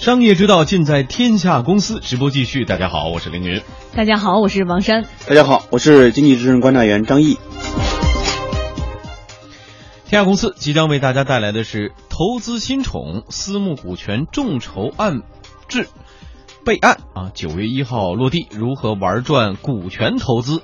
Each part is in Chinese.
商业之道尽在天下公司，直播继续。大家好，我是凌云。大家好，我是王珊。大家好，我是经济之声观察员张毅。天下公司即将为大家带来的是投资新宠私募股权众筹案制备案啊，九月一号落地，如何玩转股权投资？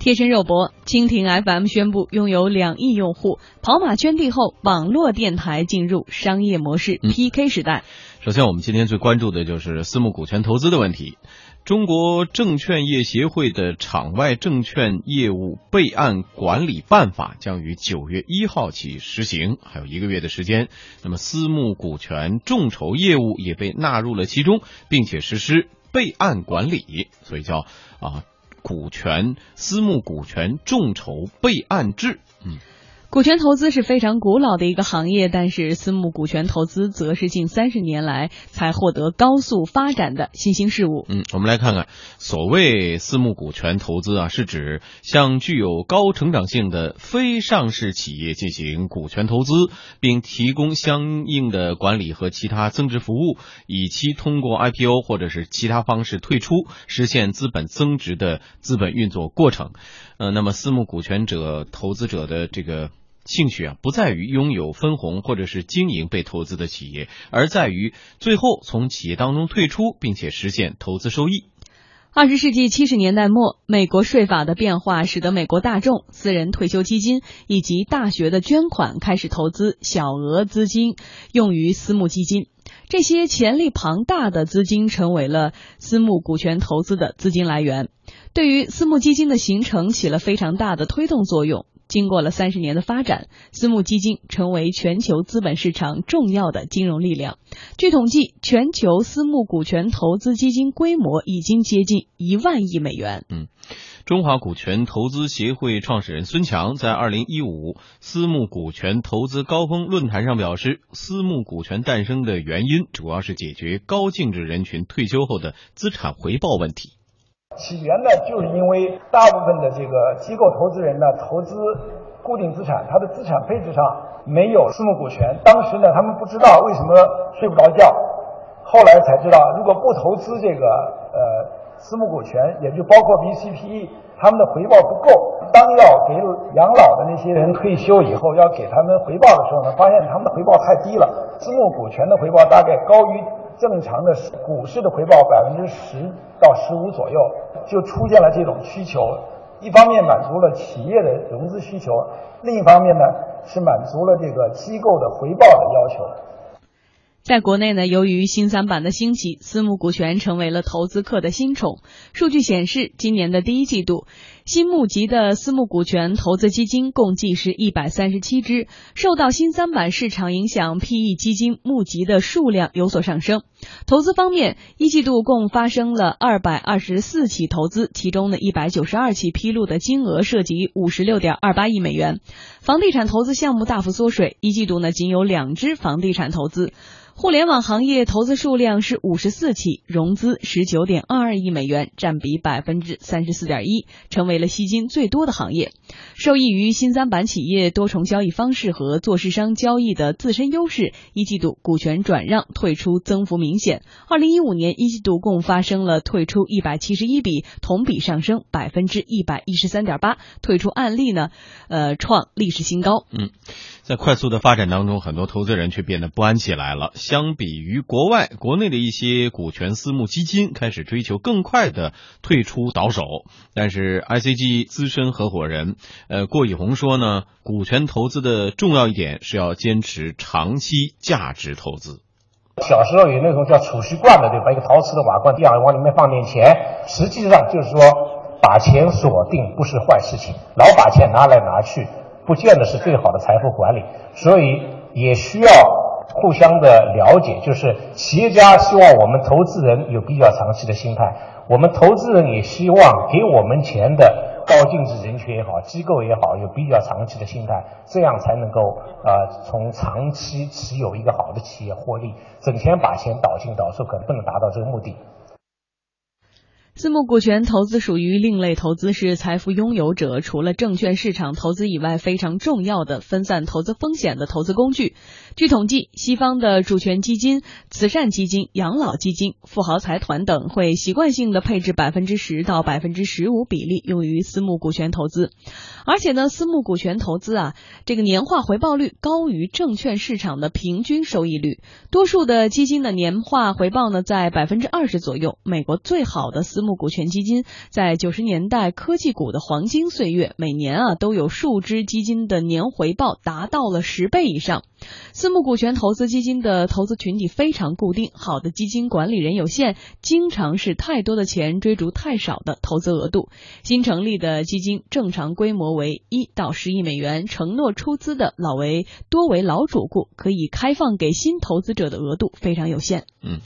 贴身肉搏，蜻蜓 FM 宣布拥有两亿用户，跑马圈地后，网络电台进入商业模式 PK 时代。首先，我们今天最关注的就是私募股权投资的问题。中国证券业协会的场外证券业务备案管理办法将于九月一号起实行，还有一个月的时间。那么，私募股权众筹业务也被纳入了其中，并且实施备案管理，所以叫啊。股权私募股权众筹备案制，嗯。股权投资是非常古老的一个行业，但是私募股权投资则是近三十年来才获得高速发展的新兴事物。嗯，我们来看看，所谓私募股权投资啊，是指向具有高成长性的非上市企业进行股权投资，并提供相应的管理和其他增值服务，以期通过 IPO 或者是其他方式退出，实现资本增值的资本运作过程。呃，那么私募股权者投资者的这个。兴趣啊，不在于拥有分红或者是经营被投资的企业，而在于最后从企业当中退出，并且实现投资收益。二十世纪七十年代末，美国税法的变化使得美国大众、私人退休基金以及大学的捐款开始投资小额资金用于私募基金，这些潜力庞大的资金成为了私募股权投资的资金来源，对于私募基金的形成起了非常大的推动作用。经过了三十年的发展，私募基金成为全球资本市场重要的金融力量。据统计，全球私募股权投资基金规模已经接近一万亿美元。嗯，中华股权投资协会创始人孙强在二零一五私募股权投资高峰论坛上表示，私募股权诞生的原因主要是解决高净值人群退休后的资产回报问题。起源呢，就是因为大部分的这个机构投资人呢，投资固定资产，他的资产配置上没有私募股权。当时呢，他们不知道为什么睡不着觉，后来才知道，如果不投资这个呃私募股权，也就包括 VCPE，他们的回报不够。当要给养老的那些人退休以后，要给他们回报的时候呢，发现他们的回报太低了。私募股权的回报大概高于。正常的股市的回报百分之十到十五左右，就出现了这种需求。一方面满足了企业的融资需求，另一方面呢是满足了这个机构的回报的要求。在国内呢，由于新三板的兴起，私募股权成为了投资客的新宠。数据显示，今年的第一季度。新募集的私募股权投资基金共计是一百三十七只，受到新三板市场影响，PE 基金募集的数量有所上升。投资方面，一季度共发生了二百二十四起投资，其中呢一百九十二起披露的金额涉及五十六点二八亿美元。房地产投资项目大幅缩水，一季度呢仅有两只房地产投资。互联网行业投资数量是五十四起，融资十九点二二亿美元，占比百分之三十四点一，成为为了吸金最多的行业。受益于新三板企业多重交易方式和做市商交易的自身优势，一季度股权转让退出增幅明显。二零一五年一季度共发生了退出一百七十一笔，同比上升百分之一百一十三点八，退出案例呢，呃，创历史新高。嗯。在快速的发展当中，很多投资人却变得不安起来了。相比于国外，国内的一些股权私募基金开始追求更快的退出倒手。但是 CG 资深合伙人呃郭以红说呢，股权投资的重要一点是要坚持长期价值投资。小时候有那种叫储蓄罐的，对吧？一个陶瓷的瓦罐，这样往里面放点钱，实际上就是说把钱锁定不是坏事情，老把钱拿来拿去。不见得是最好的财富管理，所以也需要互相的了解。就是企业家希望我们投资人有比较长期的心态，我们投资人也希望给我们钱的高净值人群也好，机构也好，有比较长期的心态，这样才能够呃从长期持有一个好的企业获利。整天把钱倒进倒出，可能不能达到这个目的。私募股权投资属于另类投资，是财富拥有者除了证券市场投资以外非常重要的分散投资风险的投资工具。据统计，西方的主权基金、慈善基金、养老基金、富豪财团等会习惯性的配置百分之十到百分之十五比例用于私募股权投资，而且呢，私募股权投资啊，这个年化回报率高于证券市场的平均收益率。多数的基金的年化回报呢在百分之二十左右。美国最好的私募股权基金在九十年代科技股的黄金岁月，每年啊都有数只基金的年回报达到了十倍以上。私募股权投资基金的投资群体非常固定，好的基金管理人有限，经常是太多的钱追逐太少的投资额度。新成立的基金正常规模为一到十亿美元，承诺出资的老为多为老主顾，可以开放给新投资者的额度非常有限。嗯，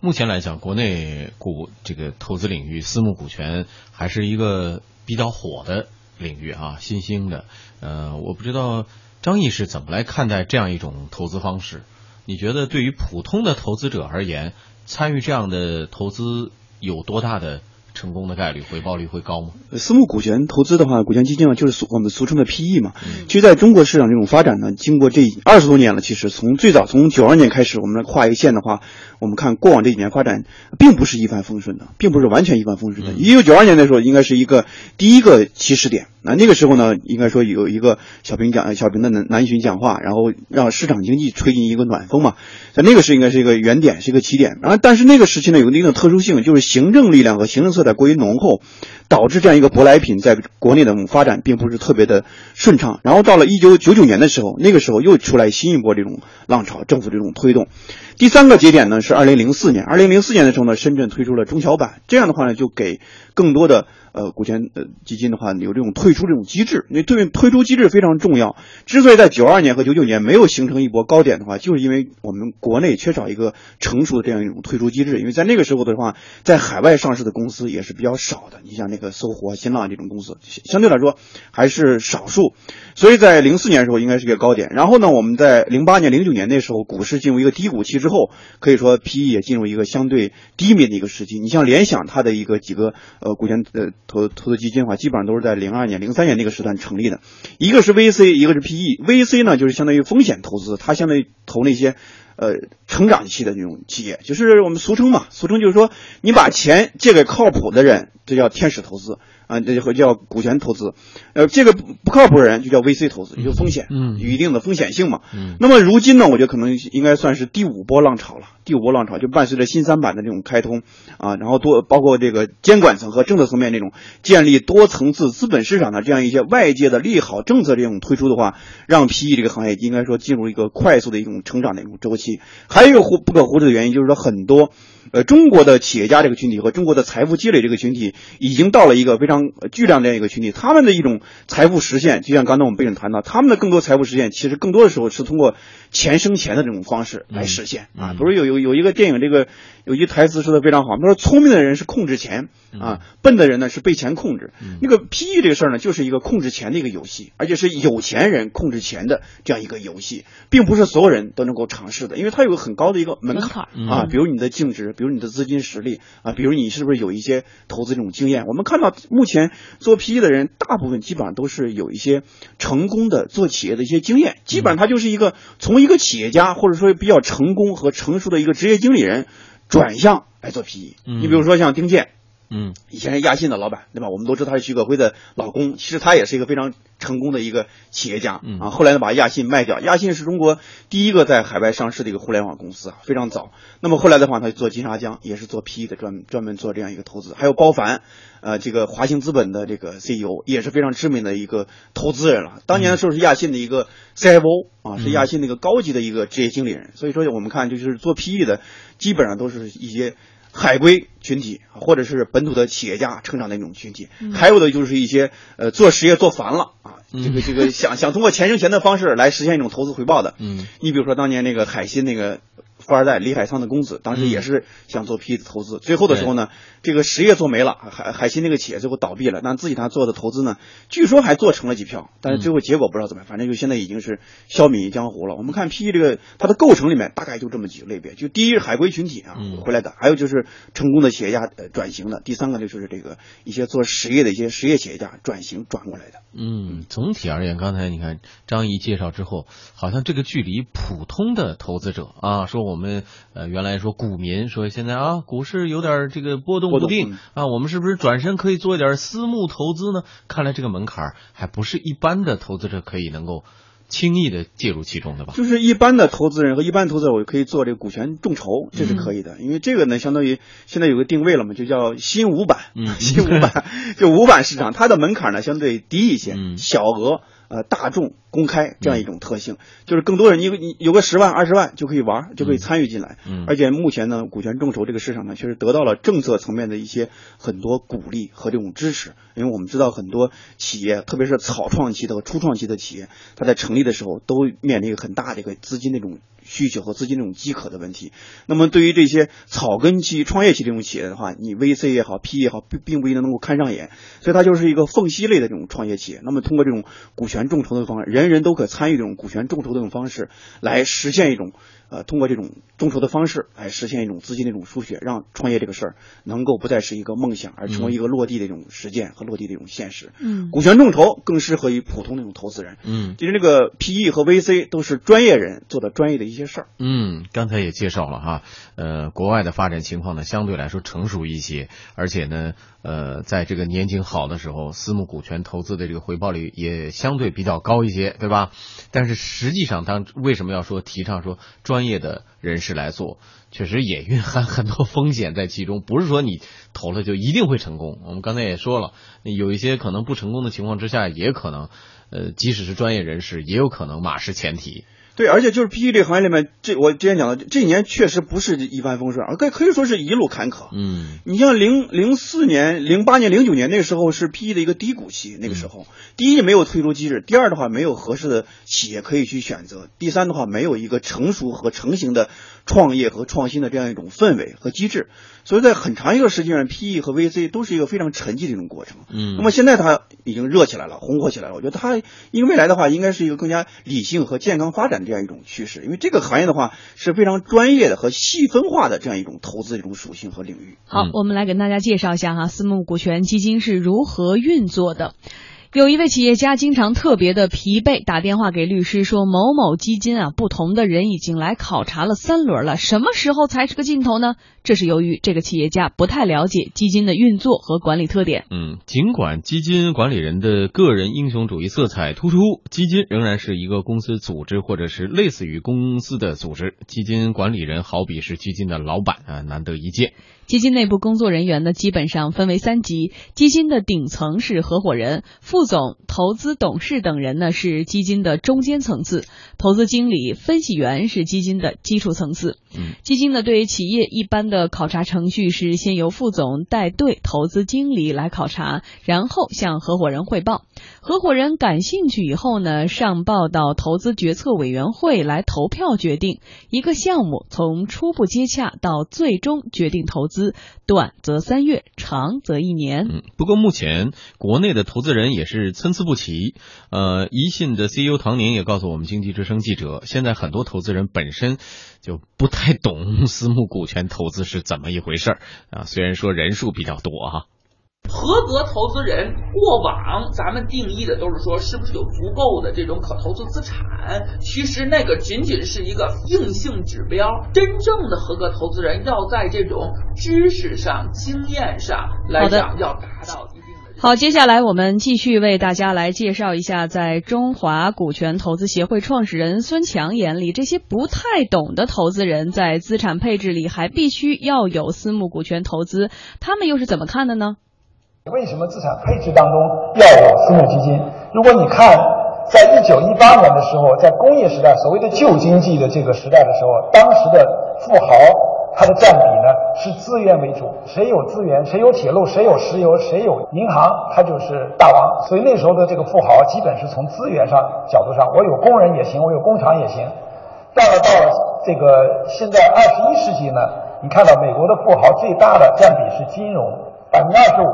目前来讲，国内股这个投资领域，私募股权还是一个比较火的领域啊，新兴的。呃，我不知道。张毅是怎么来看待这样一种投资方式？你觉得对于普通的投资者而言，参与这样的投资有多大的成功的概率，回报率会高吗？私募股权投资的话，股权基金啊，就是俗我们俗称的 PE 嘛。其实，在中国市场这种发展呢，经过这二十多年了，其实从最早从九二年开始，我们来画一个线的话，我们看过往这几年发展，并不是一帆风顺的，并不是完全一帆风顺的。一九九二年的时候，应该是一个第一个起始点。那那个时候呢，应该说有一个小平讲小平的南南巡讲话，然后让市场经济吹进一个暖风嘛。在那个是应该是一个原点，是一个起点。然后，但是那个时期呢，有一定的特殊性，就是行政力量和行政色在过于浓厚，导致这样一个舶来品在国内的发展并不是特别的顺畅。然后到了一九九九年的时候，那个时候又出来新一波这种浪潮，政府这种推动。第三个节点呢是二零零四年，二零零四年的时候呢，深圳推出了中小板，这样的话呢，就给更多的。呃，股权呃基金的话有这种退出这种机制，因为退退出机制非常重要。之所以在九二年和九九年没有形成一波高点的话，就是因为我们国内缺少一个成熟的这样一种退出机制。因为在那个时候的话，在海外上市的公司也是比较少的。你像那个搜狐、新浪这种公司，相对来说还是少数。所以在零四年的时候应该是一个高点。然后呢，我们在零八年、零九年那时候股市进入一个低谷期之后，可以说 PE 也进入一个相对低迷的一个时期。你像联想，它的一个几个呃股权呃。投投资基金的话，基本上都是在零二年、零三年那个时段成立的。一个是 VC，一个是 PE。VC 呢，就是相当于风险投资，它相当于投那些呃成长期的这种企业，就是我们俗称嘛，俗称就是说，你把钱借给靠谱的人，这叫天使投资。啊，这就叫股权投资，呃，这个不靠谱的人就叫 VC 投资，有风险，嗯，有一定的风险性嘛。嗯，那么如今呢，我觉得可能应该算是第五波浪潮了。第五波浪潮就伴随着新三板的这种开通啊，然后多包括这个监管层和政策层面这种建立多层次资本市场的这样一些外界的利好政策这种推出的话，让 PE 这个行业应该说进入一个快速的一种成长的一种周期。还有一个忽不可忽视的原因就是说很多。呃，中国的企业家这个群体和中国的财富积累这个群体，已经到了一个非常巨量这样一个群体。他们的一种财富实现，就像刚才我们背景谈到，他们的更多财富实现，其实更多的时候是通过钱生钱的这种方式来实现啊。不是有有有一个电影，这个有一句台词说的非常好，他说聪明的人是控制钱啊，笨的人呢是被钱控制。那个 PE 这个事儿呢，就是一个控制钱的一个游戏，而且是有钱人控制钱的这样一个游戏，并不是所有人都能够尝试的，因为它有个很高的一个门槛啊，比如你的净值。比如你的资金实力啊，比如你是不是有一些投资这种经验？我们看到目前前做 PE 的人，大部分基本上都是有一些成功的做企业的一些经验，基本上他就是一个从一个企业家或者说比较成功和成熟的一个职业经理人转向来做 PE。你比如说像丁健。嗯，以前是亚信的老板，对吧？我们都知道他是徐可辉的老公，其实他也是一个非常成功的一个企业家啊。后来呢，把亚信卖掉，亚信是中国第一个在海外上市的一个互联网公司啊，非常早。那么后来的话，他就做金沙江，也是做 PE 的，专专门做这样一个投资。还有包凡，呃，这个华兴资本的这个 CEO 也是非常知名的一个投资人了。当年的时候是亚信的一个 CFO 啊，是亚信那个高级的一个职业经理人。所以说，我们看就是做 PE 的，基本上都是一些。海归群体，或者是本土的企业家成长的一种群体，还有的就是一些呃做实业做烦了啊，这个这个想想通过钱生钱的方式来实现一种投资回报的。嗯，你比如说当年那个海信那个富二代李海仓的公子，当时也是想做 PE 的投资，最后的时候呢，这个实业做没了，海海鑫那个企业最后倒闭了，但自己他做的投资呢，据说还做成了几票，但是最后结果不知道怎么样，反正就现在已经是消泯江湖了。我们看 PE 这个它的构成里面大概就这么几个类别，就第一是海归群体啊回来的，还有就是成功的企业家呃转型的，第三个就是这个一些做实业的一些实业企业家转型转过来的。嗯，总体而言，刚才你看张仪介绍之后，好像这个距离普通的投资者啊，说我们呃原来说股民说现在啊股市有点这个波动不定啊，我们是不是转身可以做一点私募投资呢？看来这个门槛还不是一般的投资者可以能够。轻易的介入其中的吧，就是一般的投资人和一般投资者，我可以做这个股权众筹，这是可以的，因为这个呢，相当于现在有个定位了嘛，就叫新五板，嗯，新五板就五板市场，它的门槛呢相对低一些，小额呃大众。公开这样一种特性，就是更多人，你你有个十万二十万就可以玩，就可以参与进来。嗯，而且目前呢，股权众筹这个市场呢，确实得到了政策层面的一些很多鼓励和这种支持。因为我们知道很多企业，特别是草创期的和初创期的企业，它在成立的时候都面临一个很大的一个资金那种需求和资金这种饥渴的问题。那么对于这些草根期、创业期这种企业的话，你 VC 也好 PE 也好，并并不一定能够看上眼，所以它就是一个缝隙类的这种创业企业。那么通过这种股权众筹的方式，人人都可参与这种股权众筹的这种方式，来实现一种。呃，通过这种众筹的方式来实现一种资金的一种输血，让创业这个事儿能够不再是一个梦想，而成为一个落地的一种实践和落地的一种现实。嗯，股权众筹更适合于普通那种投资人。嗯，其实这个 PE 和 VC 都是专业人做的专业的一些事儿。嗯，刚才也介绍了哈，呃，国外的发展情况呢相对来说成熟一些，而且呢，呃，在这个年景好的时候，私募股权投资的这个回报率也相对比较高一些，对吧？但是实际上，当为什么要说提倡说专业的人士来做，确实也蕴含很多风险在其中。不是说你投了就一定会成功。我们刚才也说了，有一些可能不成功的情况之下，也可能，呃，即使是专业人士，也有可能马失前蹄。对，而且就是 PE 这个行业里面，这我之前讲的，这几年确实不是一帆风顺，而可可以说是一路坎坷。嗯，你像零零四年、零八年、零九年那个时候是 PE 的一个低谷期，那个时候，第一没有退出机制，第二的话没有合适的企业可以去选择，第三的话没有一个成熟和成型的创业和创新的这样一种氛围和机制，所以在很长一个时间上，PE 和 VC 都是一个非常沉寂的一种过程。嗯，那么现在它已经热起来了，红火起来了，我觉得它因为未来的话，应该是一个更加理性和健康发展的这样一种趋势。因为这个行业的话是非常专业的和细分化的这样一种投资的一种属性和领域。好，我们来给大家介绍一下哈，私募股权基金是如何运作的。有一位企业家经常特别的疲惫，打电话给律师说：“某某基金啊，不同的人已经来考察了三轮了，什么时候才是个尽头呢？”这是由于这个企业家不太了解基金的运作和管理特点。嗯，尽管基金管理人的个人英雄主义色彩突出，基金仍然是一个公司组织或者是类似于公司的组织。基金管理人好比是基金的老板啊，难得一见。基金内部工作人员呢，基本上分为三级。基金的顶层是合伙人、副总、投资董事等人呢，是基金的中间层次；投资经理、分析员是基金的基础层次。嗯，基金呢，对企业一般的考察程序是先由副总带队投资经理来考察，然后向合伙人汇报。合伙人感兴趣以后呢，上报到投资决策委员会来投票决定一个项目，从初步接洽到最终决定投资。短则三月，长则一年。嗯，不过目前国内的投资人也是参差不齐。呃，宜信的 CEO 唐宁也告诉我们经济之声记者，现在很多投资人本身就不太懂私募股权投资是怎么一回事儿啊。虽然说人数比较多哈。合格投资人过往咱们定义的都是说是不是有足够的这种可投资资产，其实那个仅仅是一个硬性指标。真正的合格投资人要在这种知识上、经验上来讲要达到。好，接下来我们继续为大家来介绍一下，在中华股权投资协会创始人孙强眼里，这些不太懂的投资人在资产配置里还必须要有私募股权投资，他们又是怎么看的呢？为什么资产配置当中要有私募基金？如果你看，在一九一八年的时候，在工业时代，所谓的旧经济的这个时代的时候，当时的富豪它的占比呢是资源为主，谁有资源，谁有铁路，谁有石油，谁有银行，他就是大王。所以那时候的这个富豪基本是从资源上角度上，我有工人也行，我有工厂也行。到了到了。这个现在二十一世纪呢，你看到美国的富豪最大的占比是金融，百分之二十五，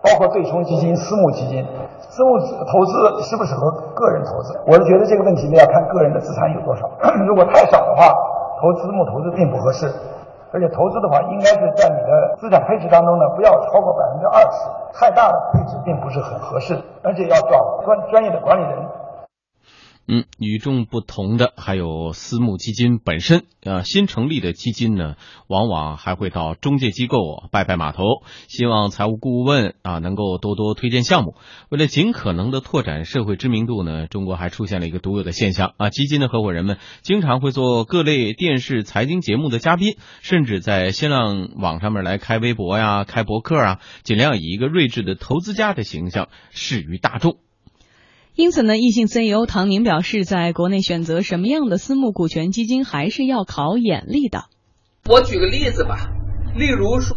包括对冲基金、私募基金。私募投资适不适合个人投资？我是觉得这个问题呢要看个人的资产有多少。如果太少的话，投私募投资并不合适。而且投资的话，应该是在你的资产配置当中呢，不要超过百分之二十。太大的配置并不是很合适，而且要找专专业的管理人。嗯，与众不同的还有私募基金本身。呃，新成立的基金呢，往往还会到中介机构拜拜码头，希望财务顾问啊能够多多推荐项目。为了尽可能的拓展社会知名度呢，中国还出现了一个独有的现象啊，基金的合伙人们经常会做各类电视财经节目的嘉宾，甚至在新浪网上面来开微博呀、开博客啊，尽量以一个睿智的投资家的形象示于大众。因此呢，易信 CEO 唐宁表示，在国内选择什么样的私募股权基金，还是要考眼力的。我举个例子吧，例如说。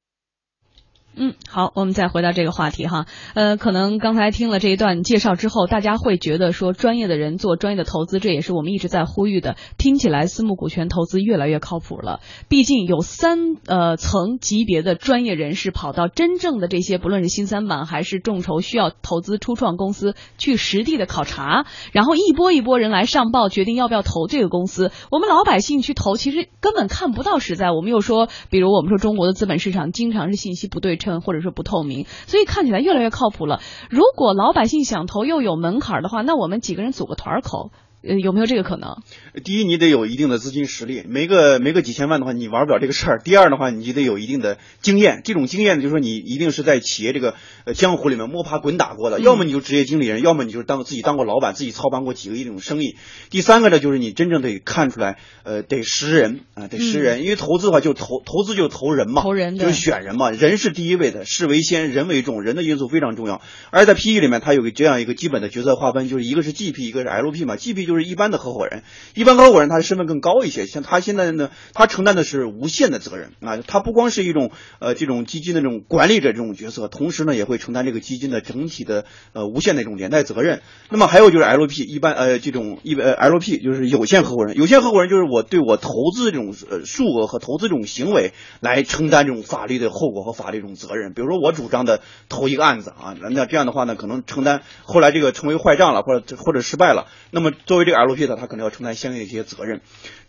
嗯，好，我们再回到这个话题哈。呃，可能刚才听了这一段介绍之后，大家会觉得说，专业的人做专业的投资，这也是我们一直在呼吁的。听起来私募股权投资越来越靠谱了。毕竟有三呃层级别的专业人士跑到真正的这些，不论是新三板还是众筹需要投资初创公司去实地的考察，然后一波一波人来上报，决定要不要投这个公司。我们老百姓去投，其实根本看不到实在。我们又说，比如我们说中国的资本市场经常是信息不对。称或者说不透明，所以看起来越来越靠谱了。如果老百姓想投又有门槛的话，那我们几个人组个团儿投。呃，有没有这个可能？第一，你得有一定的资金实力，没个没个几千万的话，你玩不了这个事儿。第二的话，你就得有一定的经验，这种经验就是说你一定是在企业这个呃江湖里面摸爬滚打过的，要么你就职业经理人，要么你就当自己当过老板，自己操办过几个亿这种生意。第三个呢，就是你真正得看出来，呃，得识人啊，得识人，因为投资的话就投投资就投人嘛，投人就是选人嘛，人是第一位的，事为先，人为重，人的因素非常重要。而在 PE 里面，它有个这样一个基本的角色划分，就是一个是 GP，一个是 LP 嘛，GP 就就是一般的合伙人。一般合伙人他的身份更高一些，像他现在呢，他承担的是无限的责任啊，他不光是一种呃这种基金的这种管理者这种角色，同时呢也会承担这个基金的整体的呃无限的一种连带责任。那么还有就是 LP，一般呃这种一呃 LP 就是有限合伙人，有限合伙人就是我对我投资这种呃数额和投资这种行为来承担这种法律的后果和法律这种责任。比如说我主张的投一个案子啊，那这样的话呢，可能承担后来这个成为坏账了，或者或者失败了，那么作为这个 LP 的他可能。要承担相应的一些责任。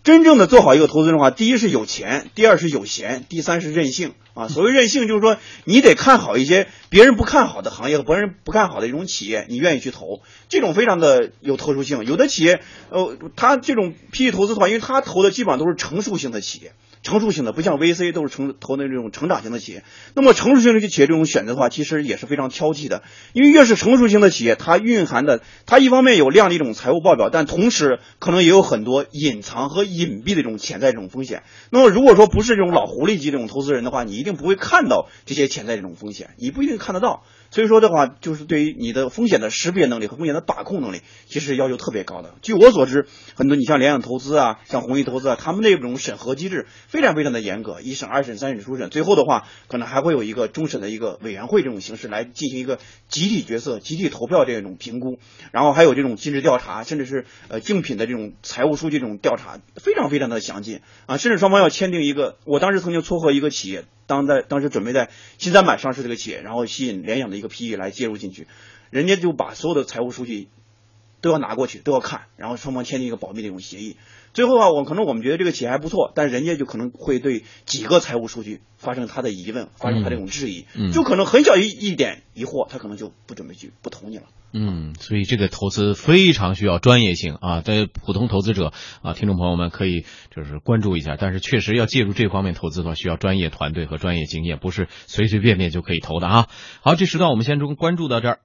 真正的做好一个投资人的话，第一是有钱，第二是有闲，第三是任性啊。所谓任性，就是说你得看好一些别人不看好的行业和别人不看好的一种企业，你愿意去投，这种非常的有特殊性。有的企业，呃，他这种 PE 投资的话，因为他投的基本上都是成熟型的企业。成熟型的不像 VC 都是成投的这种成长型的企业，那么成熟型的企业这种选择的话，其实也是非常挑剔的，因为越是成熟型的企业，它蕴含的，它一方面有量的一种财务报表，但同时可能也有很多隐藏和隐蔽的这种潜在这种风险。那么如果说不是这种老狐狸级这种投资人的话，你一定不会看到这些潜在这种风险，你不一定看得到。所以说的话，就是对于你的风险的识别能力和风险的把控能力，其实要求特别高的。据我所知，很多你像联想投资啊，像弘毅投资啊，他们那种审核机制非常非常的严格，一审、二审、三审、初审，最后的话可能还会有一个终审的一个委员会这种形式来进行一个集体决策、集体投票这种评估，然后还有这种尽职调查，甚至是呃竞品的这种财务数据这种调查，非常非常的详尽啊，甚至双方要签订一个，我当时曾经撮合一个企业。当在当时准备在新三板上市这个企业，然后吸引联想的一个 PE 来介入进去，人家就把所有的财务数据都要拿过去，都要看，然后双方签订一个保密的一种协议。最后啊，我可能我们觉得这个企业还不错，但人家就可能会对几个财务数据发生他的疑问，发生他这种质疑，就可能很小一一点疑惑，他可能就不准备去不投你了。嗯，所以这个投资非常需要专业性啊，在普通投资者啊，听众朋友们可以就是关注一下，但是确实要介入这方面投资的话，需要专业团队和专业经验，不是随随便便就可以投的啊。好，这时段我们先中关注到这儿。